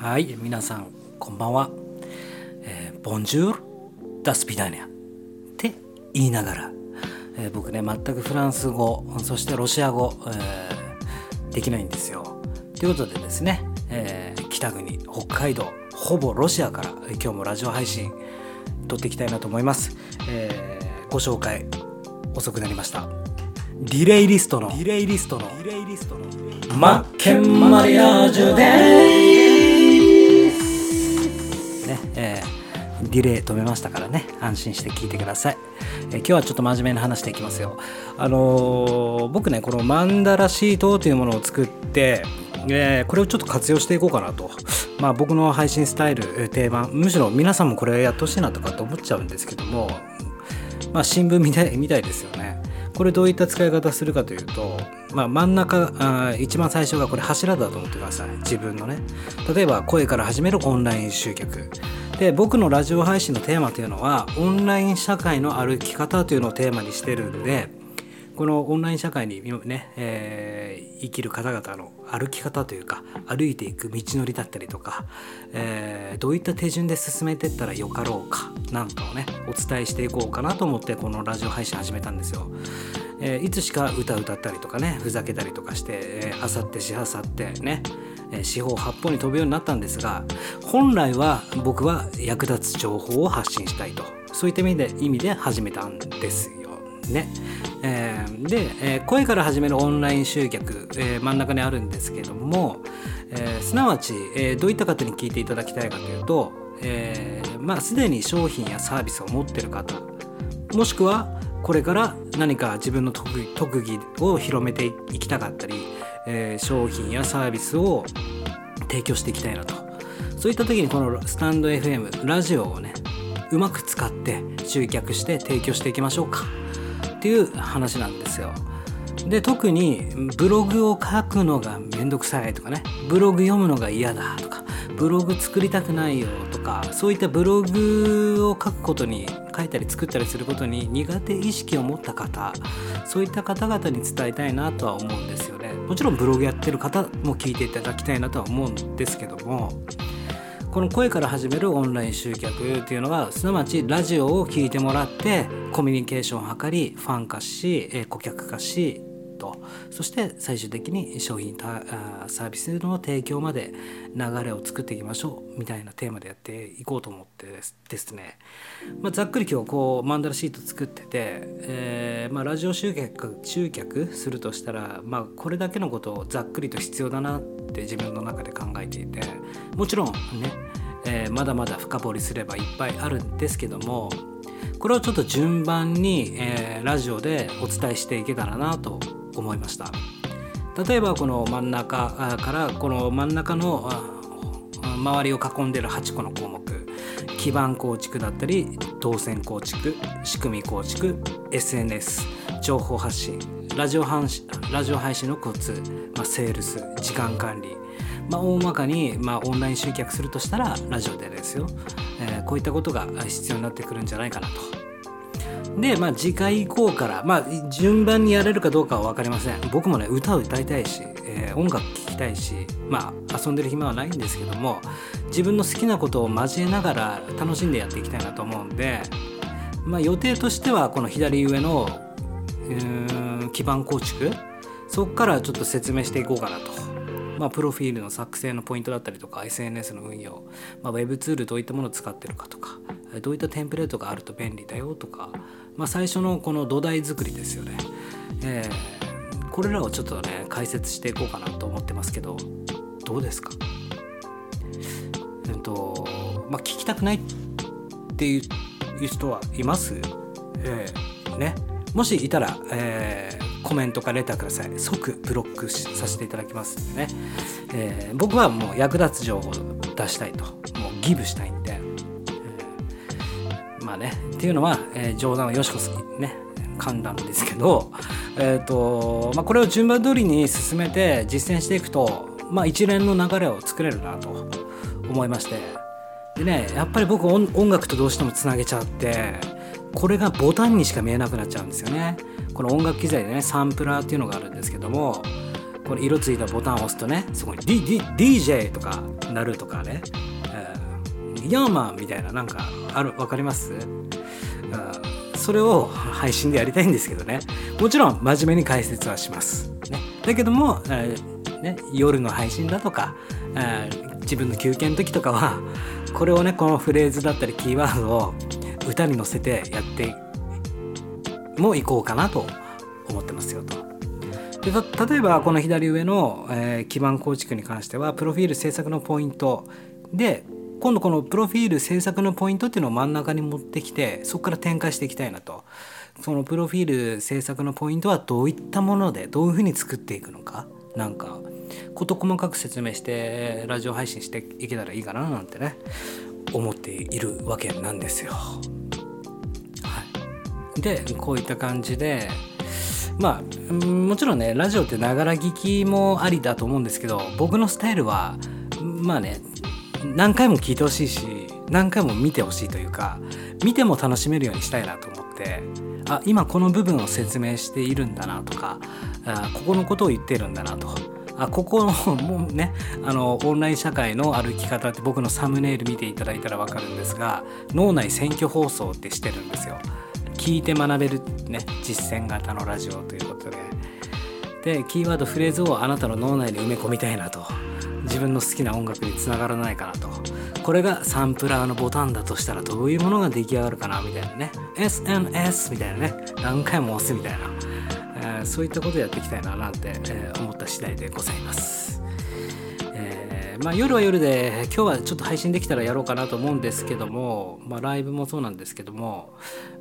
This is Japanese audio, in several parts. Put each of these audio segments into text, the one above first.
はい皆さんこんばんは、えー、ボンジュールダスピダニアって言いながら、えー、僕ね全くフランス語そしてロシア語、えー、できないんですよ。ということでですね、えー、北国北海道ほぼロシアから今日もラジオ配信撮っていきたいなと思います、えー、ご紹介遅くなりました。リレイリストのリレイリストのリレイリストの。マッケンマリアージュですディレイ止めましたからね。安心して聞いてください、え、今日はちょっと真面目な話していきますよ。あのー、僕ねこのマンダラシートというものを作ってえー、これをちょっと活用していこうかなと。まあ僕の配信スタイル、定番、むしろ皆さんもこれやってほしいなとかって思っちゃうんですけども、まあ新聞みたいみたいですよね。これどういった使い方するかというと、まあ、真ん中あ一番最初がこれ柱だと思ってください。自分のね。例えば声から始めるオンライン集客。で僕のラジオ配信のテーマというのはオンライン社会の歩き方というのをテーマにしてるんでこのオンライン社会にね、えー、生きる方々の歩き方というか歩いていく道のりだったりとか、えー、どういった手順で進めていったらよかろうかなんかをねお伝えしていこうかなと思ってこのラジオ配信始めたんですよ。えー、いつしか歌歌ったりとかねふざけたりとかしてあさってしあさってね四方八方に飛ぶようになったんですが本来は僕は役立つ情報を発信したいとそういった意味で始めたんですよね。えー、で、えー、声から始めるオンライン集客、えー、真ん中にあるんですけども、えすなわち、えどういった方に聞いていただきたいかというと、えまあすでに商品やサービスを持ってる方もしくはこれから何か自分の特技を広めていきたかったり、え商品やサービスを提供していきたいなとそういった時にこのスタンド FM ラジオをねうまく使って集客して提供していきましょうか。っていう話なんですよ。で特にブログを書くのがめんどくさいとかねブログ読むのが嫌だとかブログ作りたくないよとかそういったブログを書くことに書いたり作ったりすることに苦手意識を持った方そういった方々に伝えたいなとは思うんですよね。もちろんブログやってる方も聞いていただきたいなとは思うんですけどもこの声から始めるオンライン集客っていうのはすなわちラジオを聴いてもらってコミュニケーションを図りファン化し顧客化しと。そして最終的に商品サービスの提供まで流れを作っていきましょうみたいなテーマでやっていこうと思ってですね、まあ、ざっくり今日こうマンダラシート作ってて、えー、まあ、ラジオ集客集客するとしたら、まあ、これだけのことをざっくりと必要だなって自分の中で考えていてもちろんね、えー、まだまだ深掘りすればいっぱいあるんですけどもこれをちょっと順番に、えー、ラジオでお伝えしていけたらなと思いました。例えばこの真ん中からこの真ん中の周りを囲んでる8個の項目基盤構築だったり動線構築仕組み構築 SNS 情報発信ラジオ配信ラジオ配信のコツ、まあ、セールス時間管理、まあ、大まかに、まあ、オンライン集客するとしたらラジオでですよ、えー、こういったことが必要になってくるんじゃないかなと。で、まあ、次回以降から、まあ、順番にやれるかどうかは分かりません僕もね歌を歌いたいし、えー、音楽聴きたいしまあ遊んでる暇はないんですけども自分の好きなことを交えながら楽しんでやっていきたいなと思うんで、まあ、予定としてはこの左上の基盤構築そこからちょっと説明していこうかなと。まあ、プロフィールの作成のポイントだったりとか SNS の運用、まあ、Web ツールどういったものを使ってるかとかどういったテンプレートがあると便利だよとかまあ、最初のこの土台作りですよね、えー、これらをちょっとね解説していこうかなと思ってますけどどうですか？えっとまあ聞きたくないっていう人はいます、えー、ね？もしいたら、えー、コメントかレターください。即ブロックさせていただきますんでね、えー、僕はもう役立つ情報を出したいと。もうギブしたいんでね。っていうのは、えー、冗談はよしこすきね噛んだんですけど、えーとまあ、これを順番通りに進めて実践していくと、まあ、一連の流れを作れるなと思いまして。でねやっぱり僕音楽とどうしてもつなげちゃってこれがボタンにしか見えなくなっちゃうんですよね。この音楽機材でねサンプラーっていうのがあるんですけどもこの色ついたボタンを押すとねそこに、DJ とかなるとかね、ヤーマンみたいななんかある分かります、それを配信でやりたいんですけどね。もちろん真面目に解説はします、ね、だけども、えーね、夜の配信だとか、えー、自分の休憩の時とかはこれをねこのフレーズだったりキーワードを歌に乗せてやってもいこうかなと思ってますよと。で例えばこの左上の、えー、基盤構築に関してはプロフィール制作のポイントで今度このプロフィール制作のポイントっていうのを真ん中に持ってきてそこから展開していきたいなと。そのプロフィール制作のポイントはどういったものでどういうふうに作っていくのか。なんか事細かく説明してラジオ配信していけたらいいかななんてね思っているわけなんですよ。はい、でこういった感じでまあもちろんねラジオってながら聞きもありだと思うんですけど僕のスタイルはまあね何回も聞いてほしいし何回も見てほしいというか見ても楽しめるようにしたいなと思ってあ今この部分を説明しているんだなとかあここのことを言ってるんだなと。あここのもうねあのオンライン社会の歩き方って僕のサムネイル見ていただいたら分かるんですが脳内選挙放送ってしてるんですよ。聞いて学べるね実践型のラジオということで。でキーワードフレーズをあなたの脳内に埋め込みたいなと。自分の好きな音楽につながらないかなと。これがサンプラーのボタンだとしたらどういうものが出来上がるかなみたいなね。SNS みたいなね。何回も押すみたいな、えー、そういったことやっていきたいななんて、えー、思った次第でございます。えまあ、夜は夜で今日はちょっと配信できたらやろうかなと思うんですけども、まあ、ライブもそうなんですけども、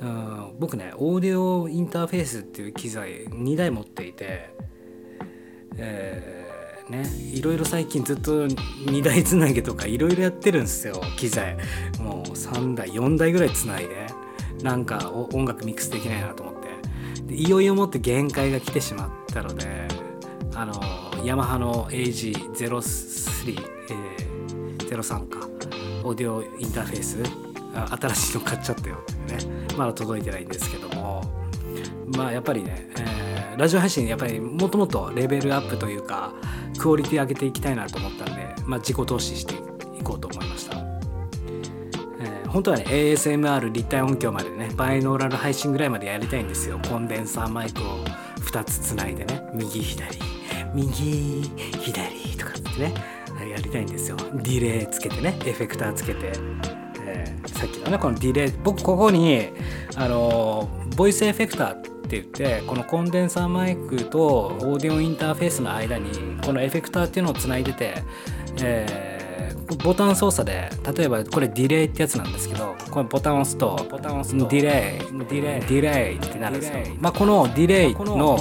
うん、僕ねオーディオインターフェースっていう機材2台持っていて、えー、ね。いろいろ最近ずっと2台つなげとかいろいろやってるんですよ機材。もう3台4台ぐらいつないで。なんか音楽ミックスできないなと思って。でいよいよもって限界が来てしまったのであのヤマハの AG03、えー、03か。オーディオインターフェース新しいの買っちゃったよってね。まだ届いてないんですけども。まあやっぱりね、えー、ラジオ配信やっぱりもともとレベルアップというかクオリティ上げていきたいなと思ったんで、まあ、自己投資していこうと思いました、えー、本当はね ASMR 立体音響までねバイノーラル配信ぐらいまでやりたいんですよ。コンデンサーマイクを2つつないでね右左右左とかってねやりたいんですよ。ディレイつけてねエフェクターつけて、えー、さっきのねこのディレイ僕ここにあのボイスエフェクターって言ってこのコンデンサーマイクとオーディオインターフェースの間にこのエフェクターっていうのをつないでて、えーボタン操作で例えばこれディレイってやつなんですけどこのボタンを押すとボタンを押すとディレイディレイディレイってなるんですよまあこのディレイの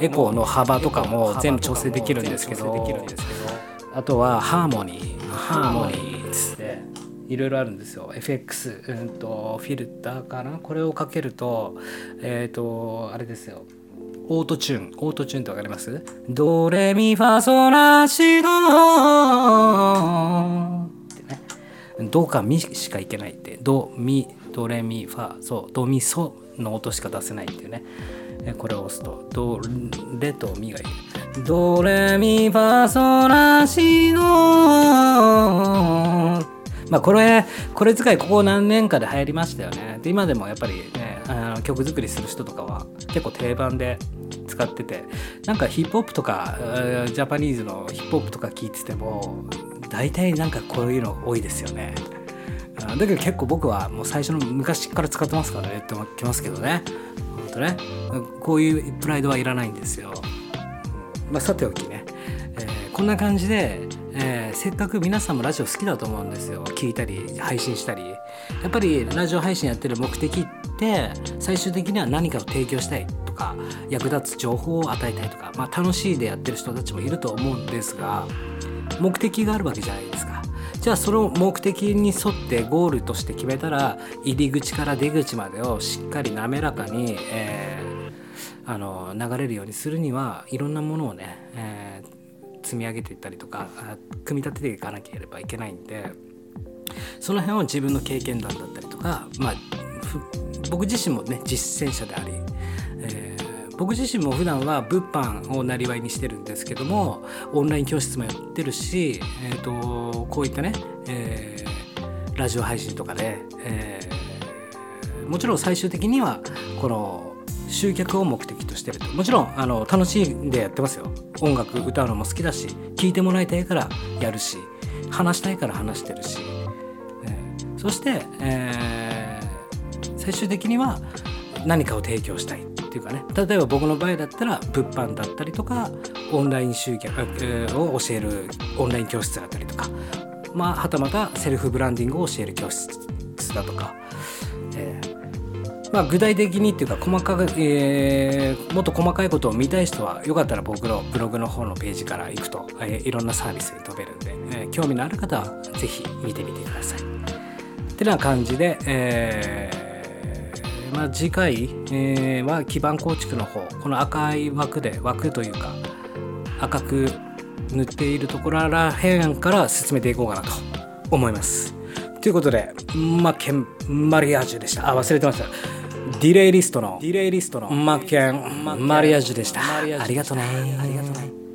エコーの幅とかも全部調整できるんですけど。あとはハーモニー。ハーモニーいろいろあるんですよ FX、うんと、フィルターかな？これをかけるとえっ、ー、とあれですよオートチューン。オートチューンってわかります？ドレミファソラシドってね。ドかミしかいけないって。ド、ミ、ドレミファ、そう、ドミソの音しか出せないっていうね。これを押すと、ドレとミがいる。ドレミファソラシドまあこれ、これ使いここ何年かで流行りましたよね。で今でもやっぱりね、あの曲作りする人とかは結構定番で使っててなんかヒップホップとかジャパニーズのヒップホップとか聞いてても大体なんかこういうの多いですよね。だけど結構僕はもう最初の昔から使ってますからねって思ってますけどね。本当ね。こういうプライドはいらないんですよ、まあ、さておきね、えー、こんな感じでえ、せっかく皆さんもラジオ好きだと思うんですよ聞いたり配信したりやっぱりラジオ配信やってる目的って最終的には何かを提供したいとか役立つ情報を与えたいとか、まあ、楽しいでやってる人たちもいると思うんですが目的があるわけじゃないですか。じゃあその目的に沿ってゴールとして決めたら入り口から出口までをしっかり滑らかに、えー、あの流れるようにするにはいろんなものをね、えー、積み上げていったりとか組み立てていかなければいけないんでその辺を自分の経験談だったりとか、まあ、僕自身もね実践者であり、えー僕自身も普段は物販をなりわいにしてるんですけどもオンライン教室もやってるし、えーと、こういったね、えー、ラジオ配信とかで、えー、もちろん最終的にはこの集客を目的してるもちろんあの楽しんでやってますよ。音楽歌うのも好きだし聴いてもらいたいからやるし話したいから話してるし、えー、そして、えー、最終的には何かを提供したいっていうかね。例えば僕の場合だったら物販だったりとかオンライン集客、を教えるオンライン教室だったりとか。まあはたまたセルフブランディングを教える教室だとか、えー、まあ、具体的にっていうか細かく、えー、もっと細かいことを見たい人はよかったら僕のブログの方のページから行くと、えー、いろんなサービスに飛べるんで、えー、興味のある方は是非見てみてください。ってな感じで、えーまあ、次回、えー、は基盤構築の方この赤い枠で枠というか赤く塗っているところらへんから進めていこうかなと思います。ということでマケンマリアージュでしたあ忘れてましたディレイリストのディレイリストのマッケンマリアージュでした。ありがとうね。ありがとうね